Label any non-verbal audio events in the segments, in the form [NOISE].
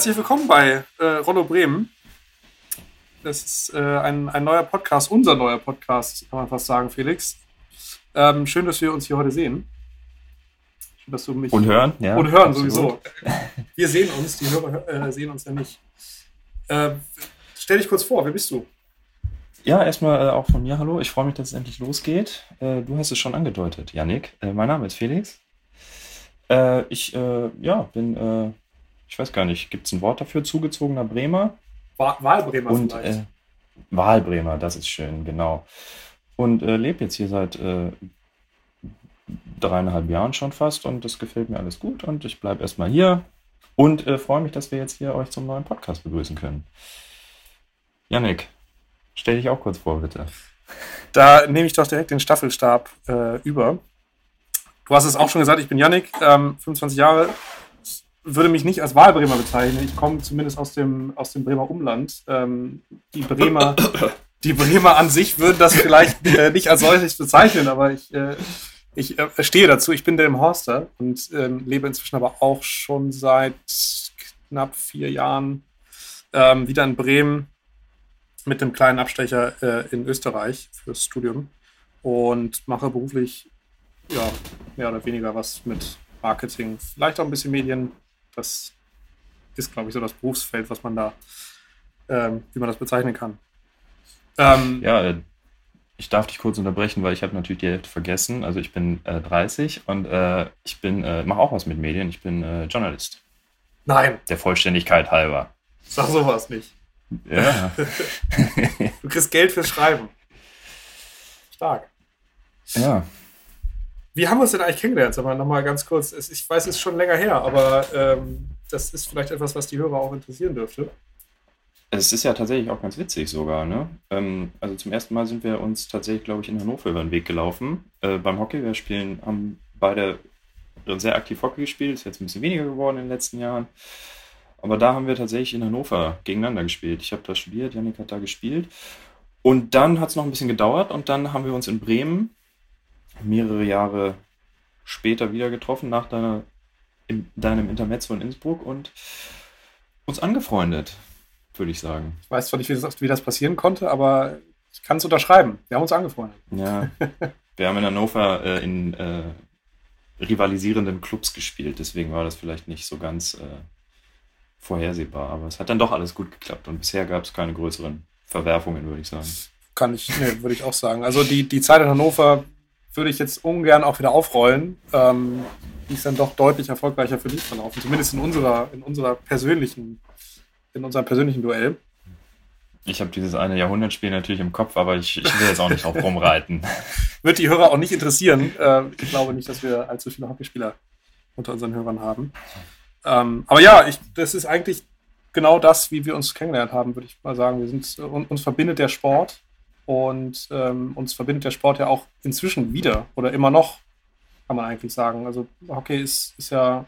Herzlich willkommen bei äh, Rollo Bremen. Das ist äh, ein, ein neuer Podcast, unser neuer Podcast, kann man fast sagen, Felix. Ähm, schön, dass wir uns hier heute sehen. Schön, dass du mich und hören, ja. Und hören absolut. sowieso. Wir sehen uns, die Hörer äh, sehen uns ja nicht. Äh, stell dich kurz vor, wer bist du? Ja, erstmal äh, auch von mir hallo. Ich freue mich, dass es endlich losgeht. Äh, du hast es schon angedeutet, Yannick. mein Name ist Felix. ich ja, bin ich weiß gar nicht, gibt es ein Wort dafür, zugezogener Bremer? Wahlbremer und, vielleicht. Äh, Wahlbremer, das ist schön, genau. Und äh, lebe jetzt hier seit äh, dreieinhalb Jahren schon fast und das gefällt mir alles gut und ich bleibe erstmal hier und äh, freue mich, dass wir jetzt hier euch zum neuen Podcast begrüßen können. Yannick, stell dich auch kurz vor, bitte. Da nehme ich doch direkt den Staffelstab äh, über. Du hast es auch schon gesagt, ich bin Yannick, ähm, 25 Jahre, würde mich nicht als Wahlbremer bezeichnen. Ich komme zumindest aus dem, aus dem Bremer Umland. Ähm, die Bremer, [COUGHS] die Bremer an sich würden das vielleicht äh, nicht als solches bezeichnen, aber ich, äh, ich äh, stehe dazu. Ich bin der im Horster und ähm, lebe inzwischen aber auch schon seit knapp vier Jahren ähm, wieder in Bremen mit einem kleinen Abstecher äh, in Österreich fürs Studium und mache beruflich ja, mehr oder weniger was mit Marketing, vielleicht auch ein bisschen Medien, das ist, glaube ich, so das Berufsfeld, was man da, ähm, wie man das bezeichnen kann. Ähm, ja, äh, ich darf dich kurz unterbrechen, weil ich habe natürlich die Hälfte vergessen. Also ich bin äh, 30 und äh, ich bin, äh, mache auch was mit Medien. Ich bin äh, Journalist. Nein. Der Vollständigkeit halber. Sag sowas nicht. Ja. [LAUGHS] du kriegst Geld fürs Schreiben. Stark. Ja. Wie haben wir uns denn eigentlich kennengelernt? Sag mal nochmal ganz kurz. Ich weiß, es ist schon länger her, aber ähm, das ist vielleicht etwas, was die Hörer auch interessieren dürfte. Es ist ja tatsächlich auch ganz witzig sogar. Ne? Ähm, also zum ersten Mal sind wir uns tatsächlich, glaube ich, in Hannover über den Weg gelaufen. Äh, beim Hockey, spielen, haben beide sehr aktiv Hockey gespielt. Ist jetzt ein bisschen weniger geworden in den letzten Jahren. Aber da haben wir tatsächlich in Hannover gegeneinander gespielt. Ich habe da studiert, Janik hat da gespielt. Und dann hat es noch ein bisschen gedauert und dann haben wir uns in Bremen mehrere Jahre später wieder getroffen, nach deiner, in, deinem Intermezzo in Innsbruck und uns angefreundet, würde ich sagen. Ich weiß zwar nicht, wie das, wie das passieren konnte, aber ich kann es unterschreiben. Wir haben uns angefreundet. Ja, [LAUGHS] wir haben in Hannover äh, in äh, rivalisierenden Clubs gespielt, deswegen war das vielleicht nicht so ganz äh, vorhersehbar, aber es hat dann doch alles gut geklappt und bisher gab es keine größeren Verwerfungen, würde ich sagen. Kann ich, nee, würde ich auch sagen. Also die, die Zeit in Hannover würde ich jetzt ungern auch wieder aufrollen. Ähm, die ist dann doch deutlich erfolgreicher für dich verlaufen, zumindest in unserer, in unserer persönlichen, in unserem persönlichen Duell. Ich habe dieses eine Jahrhundertspiel natürlich im Kopf, aber ich, ich will jetzt auch nicht drauf rumreiten. [LAUGHS] Wird die Hörer auch nicht interessieren. Äh, ich glaube nicht, dass wir allzu viele Hockeyspieler unter unseren Hörern haben. Ähm, aber ja, ich, das ist eigentlich genau das, wie wir uns kennengelernt haben, würde ich mal sagen. Wir sind, uns verbindet der Sport und ähm, uns verbindet der Sport ja auch inzwischen wieder oder immer noch, kann man eigentlich sagen. Also Hockey ist, ist ja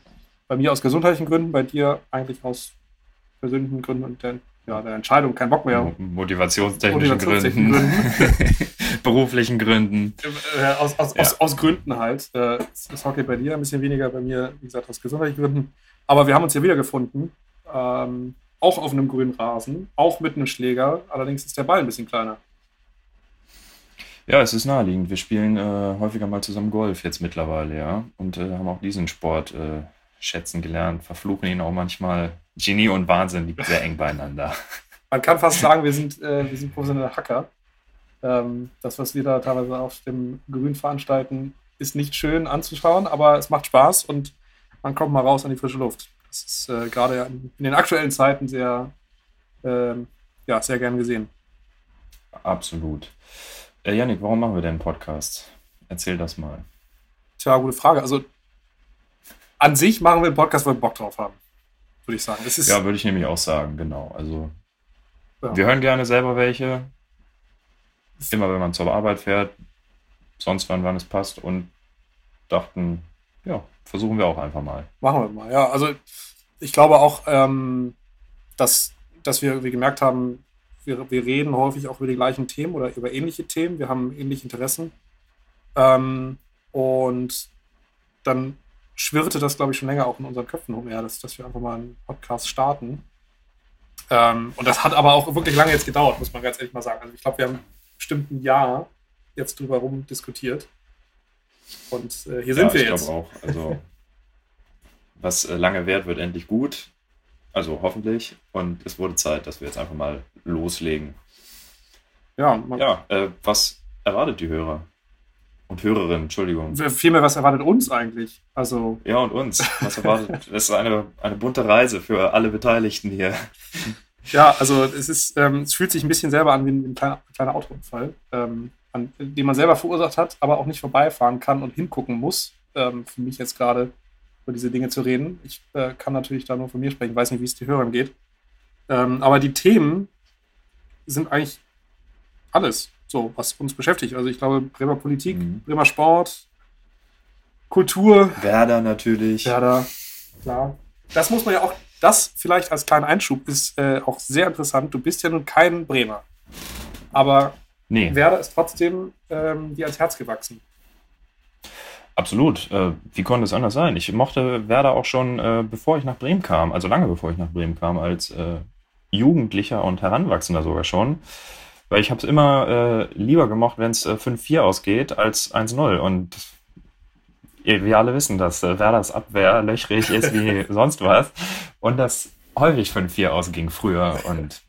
bei mir aus gesundheitlichen Gründen, bei dir eigentlich aus persönlichen Gründen und der, ja, der Entscheidung, kein Bock mehr. Motivationstechnischen, Motivationstechnischen Gründen. Gründen. [LAUGHS] Beruflichen Gründen. Äh, aus, aus, ja. aus, aus, Gründen halt. Äh, ist Hockey bei dir ein bisschen weniger, bei mir, wie gesagt, aus gesundheitlichen Gründen. Aber wir haben uns ja wiedergefunden. Ähm, auch auf einem grünen Rasen, auch mit einem Schläger. Allerdings ist der Ball ein bisschen kleiner. Ja, es ist naheliegend. Wir spielen äh, häufiger mal zusammen Golf jetzt mittlerweile, ja. Und äh, haben auch diesen Sport äh, schätzen gelernt, verfluchen ihn auch manchmal. Genie und Wahnsinn liegt sehr eng beieinander. [LAUGHS] Man kann fast sagen, wir sind, äh, wir sind professionelle Hacker. Ähm, das, was wir da teilweise auf dem Grün veranstalten, ist nicht schön anzuschauen, aber es macht Spaß und man kommt mal raus an die frische Luft. Das ist äh, gerade in den aktuellen Zeiten sehr, ähm, ja, sehr gern gesehen. Absolut. Äh, Janik, warum machen wir denn einen Podcast? Erzähl das mal. Tja, gute Frage. Also an sich machen wir einen Podcast, weil wir Bock drauf haben, würde ich sagen. ja, würde ich nämlich auch sagen, genau. Also ja. wir hören gerne selber welche. Immer wenn man zur Arbeit fährt, sonst wann, wann es passt und dachten, ja, versuchen wir auch einfach mal. Machen wir mal, ja. Also ich glaube auch, ähm, dass, dass wir, wir gemerkt haben, wir, wir reden häufig auch über die gleichen Themen oder über ähnliche Themen. Wir haben ähnliche Interessen. Ähm, und dann schwirrte das, glaube ich, schon länger auch in unseren Köpfen umher, dass, dass wir einfach mal einen Podcast starten. Ähm, und das hat aber auch wirklich lange jetzt gedauert, muss man ganz ehrlich mal sagen. Also ich glaube, wir haben bestimmt ein Jahr jetzt drüber rum diskutiert. Und äh, hier sind ja, wir ich jetzt. Ich glaube auch. Also, was äh, lange währt, wird endlich gut. Also hoffentlich. Und es wurde Zeit, dass wir jetzt einfach mal loslegen. Ja, ja äh, was erwartet die Hörer? Und Hörerinnen, Entschuldigung. Vielmehr, was erwartet uns eigentlich? Also. Ja, und uns. Was erwartet? [LAUGHS] Es ist eine, eine bunte Reise für alle Beteiligten hier. Ja, also es ist, ähm, es fühlt sich ein bisschen selber an wie ein, kleiner, kleiner Autounfall, ähm, an, den man selber verursacht hat, aber auch nicht vorbeifahren kann und hingucken muss. Ähm, für mich jetzt gerade über diese Dinge zu reden. Ich äh, kann natürlich da nur von mir sprechen, weiß nicht, wie es die Hörern geht. Ähm, aber die Themen sind eigentlich alles so, was uns beschäftigt. Also ich glaube, Bremer Politik, mhm. Bremer Sport, Kultur. Werder natürlich. Werder, klar. Das muss man ja auch, das vielleicht als kleinen Einschub ist äh, auch sehr interessant. Du bist ja nun kein Bremer. Aber nee. Werder ist trotzdem ähm, dir ans Herz gewachsen. Absolut. Äh, wie konnte es anders sein? Ich mochte Werder auch schon, äh, bevor ich nach Bremen kam, also lange bevor ich nach Bremen kam, als äh, Jugendlicher und Heranwachsender sogar schon. Weil ich habe es immer äh, lieber gemocht, wenn es äh, 5-4 ausgeht, als 1-0. Und wir alle wissen, dass äh, Werders Abwehr löchrig ist wie [LAUGHS] sonst was. Und das häufig 5-4 ausging früher. Und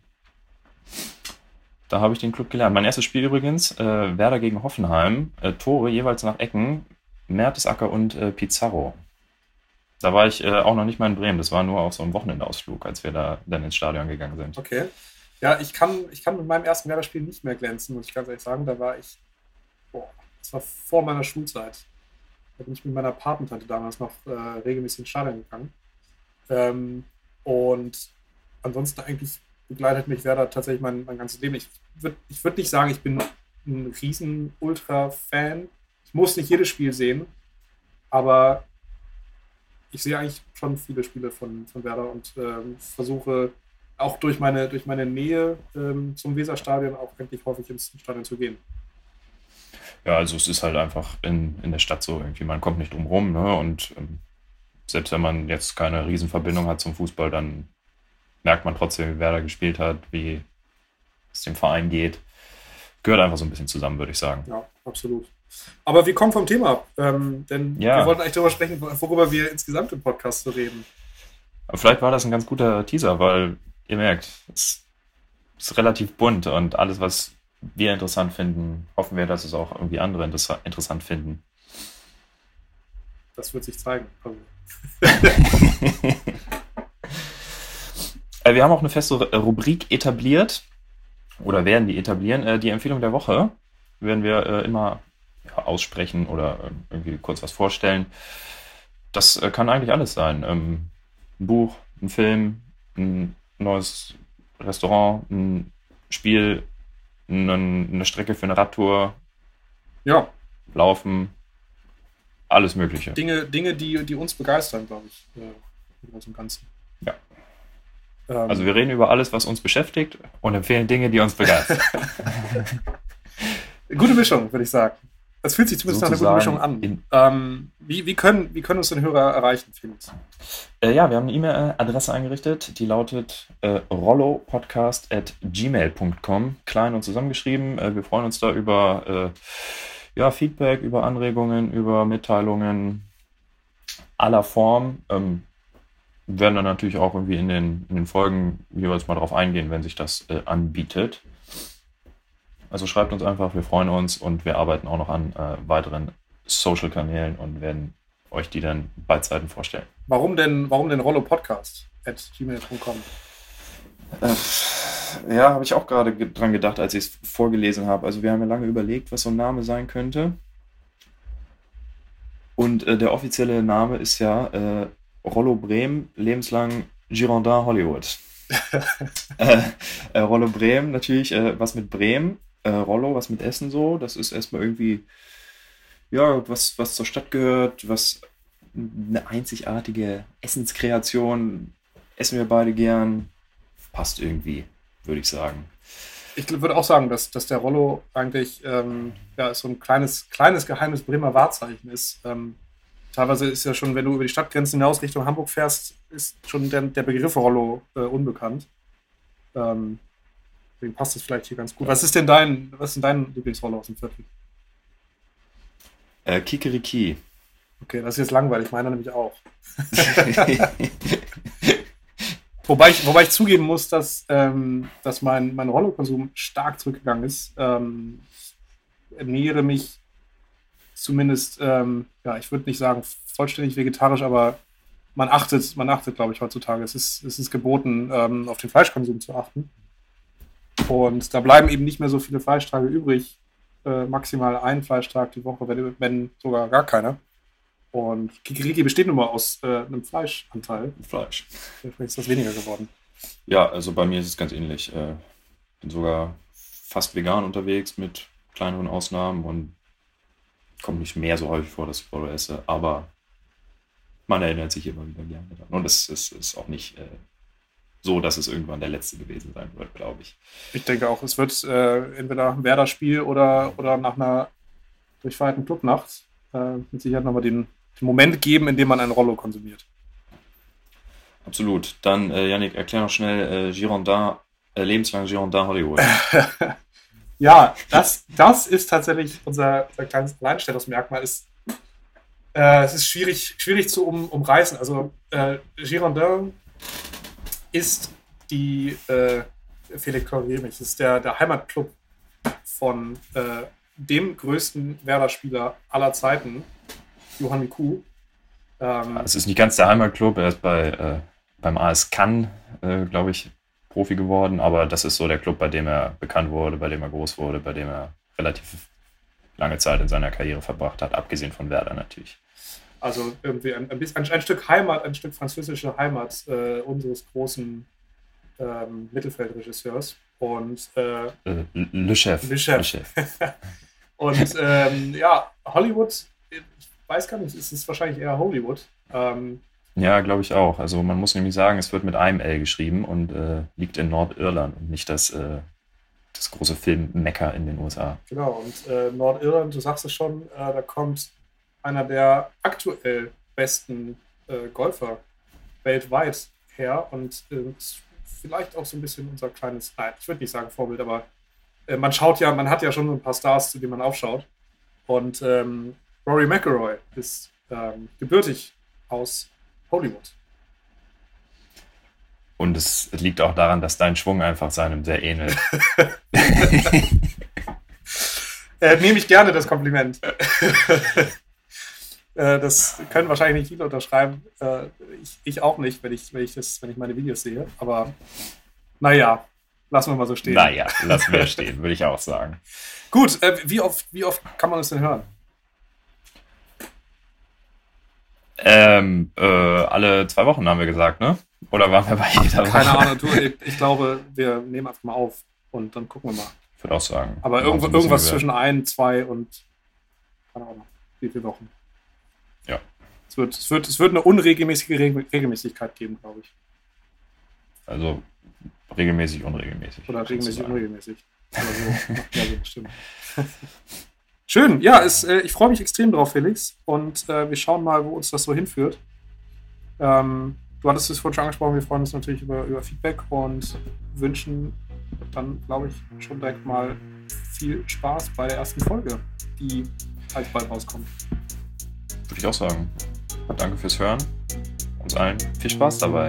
da habe ich den Club gelernt. Mein erstes Spiel übrigens, äh, Werder gegen Hoffenheim. Äh, Tore jeweils nach Ecken. Mertesacker und äh, Pizarro. Da war ich äh, auch noch nicht mal in Bremen. Das war nur auf so einem Wochenendausflug, als wir da dann ins Stadion gegangen sind. Okay. Ja, ich kann, ich kann mit meinem ersten Werder-Spiel nicht mehr glänzen, muss ich ganz ehrlich sagen. Da war ich, boah, das war vor meiner Schulzeit. Da bin ich mit meiner Patentante damals noch äh, regelmäßig ins Stadion gegangen. Ähm, und ansonsten eigentlich begleitet mich Werder tatsächlich mein, mein ganzes Leben. Ich würde ich würd nicht sagen, ich bin ein riesen Ultra-Fan ich muss nicht jedes Spiel sehen, aber ich sehe eigentlich schon viele Spiele von, von Werder und ähm, versuche auch durch meine, durch meine Nähe ähm, zum Weserstadion auch eigentlich häufig ins Stadion zu gehen. Ja, also es ist halt einfach in, in der Stadt so irgendwie, man kommt nicht drum rum, ne? Und ähm, selbst wenn man jetzt keine Riesenverbindung hat zum Fußball, dann merkt man trotzdem, wie Werder gespielt hat, wie es dem Verein geht. Gehört einfach so ein bisschen zusammen, würde ich sagen. Ja, absolut. Aber wir kommen vom Thema ab, ähm, denn ja. wir wollten eigentlich darüber sprechen, worüber wir insgesamt im Podcast so reden. Vielleicht war das ein ganz guter Teaser, weil ihr merkt, es ist relativ bunt und alles, was wir interessant finden, hoffen wir, dass es auch irgendwie andere interessant finden. Das wird sich zeigen. [LAUGHS] [LAUGHS] Äh, wir haben auch eine feste Rubrik etabliert oder werden die etablieren. Äh, die Empfehlung der Woche werden wir äh, immer aussprechen oder irgendwie kurz was vorstellen. Das äh, kann eigentlich alles sein. Ähm, ein Buch, ein Film, ein neues Restaurant, ein Spiel, eine Strecke für eine Radtour. Ja. Laufen, alles Mögliche. Dinge, Dinge die, die uns begeistern, glaube ich, äh, im Ganzen. Ja. Ähm, also wir reden über alles, was uns beschäftigt und empfehlen Dinge, die uns begeistern. [LAUGHS] Gute Mischung, würde ich sagen. Das fühlt sich zumindest nach einer guten Mischung an. Ähm, wie, wie, können, wie können uns den Hörer erreichen, Felix? Äh, ja, wir haben eine E-Mail-Adresse eingerichtet, die lautet äh, rollopodcast.gmail.com, klein und zusammengeschrieben. Äh, wir freuen uns da über äh, ja, Feedback, über Anregungen, über Mitteilungen aller Form. Ähm, werden dann natürlich auch irgendwie in den, in den Folgen jeweils mal drauf eingehen, wenn sich das äh, anbietet. Also schreibt uns einfach, wir freuen uns und wir arbeiten auch noch an äh, weiteren Social-Kanälen und werden euch die dann bei Zeiten vorstellen. Warum denn, warum denn Rollo Podcast at gmail.com? Äh, ja, habe ich auch gerade dran gedacht, als ich es vorgelesen habe. Also wir haben ja lange überlegt, was so ein Name sein könnte. Und äh, der offizielle Name ist ja äh, Rollo Bremen, lebenslang Girondin Hollywood. [LAUGHS] äh, äh, Rollo Bremen, natürlich äh, was mit Bremen äh, Rollo, was mit Essen so. Das ist erstmal irgendwie, ja, was, was zur Stadt gehört, was eine einzigartige Essenskreation. Essen wir beide gern. Passt irgendwie, würde ich sagen. Ich würde auch sagen, dass, dass der Rollo eigentlich ähm, ja, so ein kleines, kleines geheimes Bremer Wahrzeichen ist. Ähm, teilweise ist ja schon, wenn du über die Stadtgrenzen hinaus Richtung Hamburg fährst, ist schon der, der Begriff Rollo äh, unbekannt. Ähm, deswegen passt das vielleicht hier ganz gut. Was ist denn dein, was ist denn dein Lieblingsrollo aus dem Viertel? Äh, Kikeriki. Okay, das ist jetzt langweilig, meiner nämlich auch. [LAUGHS] [LAUGHS] wobei, ich, wobei ich zugeben muss, dass, ähm, dass mein, mein Rollo-Konsum stark zurückgegangen ist. Ähm, ich ernähre mich zumindest, ähm, ja, ich würde nicht sagen vollständig vegetarisch, aber man achtet, man achtet, glaube ich, heutzutage. Es ist, es ist geboten, ähm, auf den Fleischkonsum zu achten. Und da bleiben eben nicht mehr so viele Fleischtage übrig. Äh, maximal ein Fleischtag die Woche, wenn, wenn sogar gar keiner. Und Kikiriki besteht nun mal aus äh, einem Fleischanteil. Fleisch. Vielleicht ist das weniger geworden. Ja, also bei mir ist es ganz ähnlich. Äh, bin sogar fast vegan unterwegs mit kleineren Ausnahmen und kommt nicht mehr so häufig vor, dass ich Rollo esse, aber man erinnert sich immer wieder gerne daran. Und es, es ist auch nicht äh, so, dass es irgendwann der letzte gewesen sein wird, glaube ich. Ich denke auch, es wird äh, entweder ein Werder-Spiel oder, oder nach einer durchfeierten Clubnacht äh, mit Sicherheit nochmal den, den Moment geben, in dem man ein Rollo konsumiert. Absolut. Dann, äh, Yannick, erklär noch schnell äh, Girondin, äh, lebenslang Girondin Hollywood. [LAUGHS] Ja, das, das ist tatsächlich unser, unser kleines Alleinstellungsmerkmal. Ist, äh, es ist schwierig, schwierig zu um, umreißen. Also äh, Girondin ist die, äh, Felix korrigiere mich, ist der, der Heimatclub von äh, dem größten Werder-Spieler aller Zeiten, Johann Miku. Ähm, es ist nicht ganz der Heimatclub, er ist bei, äh, beim AS Cannes, äh, glaube ich, Profi geworden, aber das ist so der Club, bei dem er bekannt wurde, bei dem er groß wurde, bei dem er relativ lange Zeit in seiner Karriere verbracht hat, abgesehen von Werder natürlich. Also irgendwie ein, ein, ein Stück Heimat, ein Stück französische Heimat äh, unseres großen ähm, Mittelfeldregisseurs. Und äh, äh Le Chef. Le Chef. Le Chef. [LAUGHS] und ähm, ja, Hollywood, ich weiß gar nicht, es ist wahrscheinlich eher Hollywood. Ähm, ja, glaube ich auch. Also man muss nämlich sagen, es wird mit einem L geschrieben und äh, liegt in Nordirland und nicht das, äh, das große Film-Mekka in den USA. Genau, und äh, Nordirland, du sagst es schon, äh, da kommt einer der aktuell besten äh, Golfer weltweit her und äh, ist vielleicht auch so ein bisschen unser kleines, nein, ich würde nicht sagen Vorbild, aber man schaut ja, man hat ja schon so ein paar Stars, zu denen man aufschaut. Und ähm, Rory McIlroy ist ähm, gebürtig aus Hollywood. Und es liegt auch daran, dass dein Schwung einfach seinem sehr ähnelt. [LAUGHS] [LAUGHS] äh, nehme ich gerne das Kompliment. [LAUGHS] äh, das können wahrscheinlich nicht viele unterschreiben. Äh, ich, ich, auch nicht, wenn ich, wenn, ich das, wenn ich meine Videos sehe. Aber naja, lassen wir mal so stehen. Naja, lassen wir stehen, würde ich auch sagen. Gut, äh, wie, oft, wie oft kann man es denn hören? Ähm, äh, alle zwei Wochen haben wir gesagt, ne? Oder waren wir bei jeder Woche? Keine Ahnung, du, [LAUGHS] ich, ich, glaube, wir nehmen einfach mal auf und dann gucken wir mal. Ich würde auch sagen. Aber irgendwo, irgendwas zwischen ein, zwei und keine Ahnung, wie viele Wochen. Ja. Es wird, es wird, es wird eine unregelmäßige Regelmäßigkeit geben, glaube ich. Also regelmäßig, unregelmäßig. Oder regelmäßig, unregelmäßig. Oder so. ja, so bestimmt. [LAUGHS] Schön, ja, es, äh, ich freue mich extrem drauf, Felix. Und äh, wir schauen mal, wo uns das so hinführt. Ähm, du hattest es vorhin schon angesprochen, wir freuen uns natürlich über, über Feedback und wünschen dann, glaube ich, schon direkt mal viel Spaß bei der ersten Folge, die halt bald rauskommt. Würde ich auch sagen. Danke fürs Hören. Uns allen viel Spaß dabei.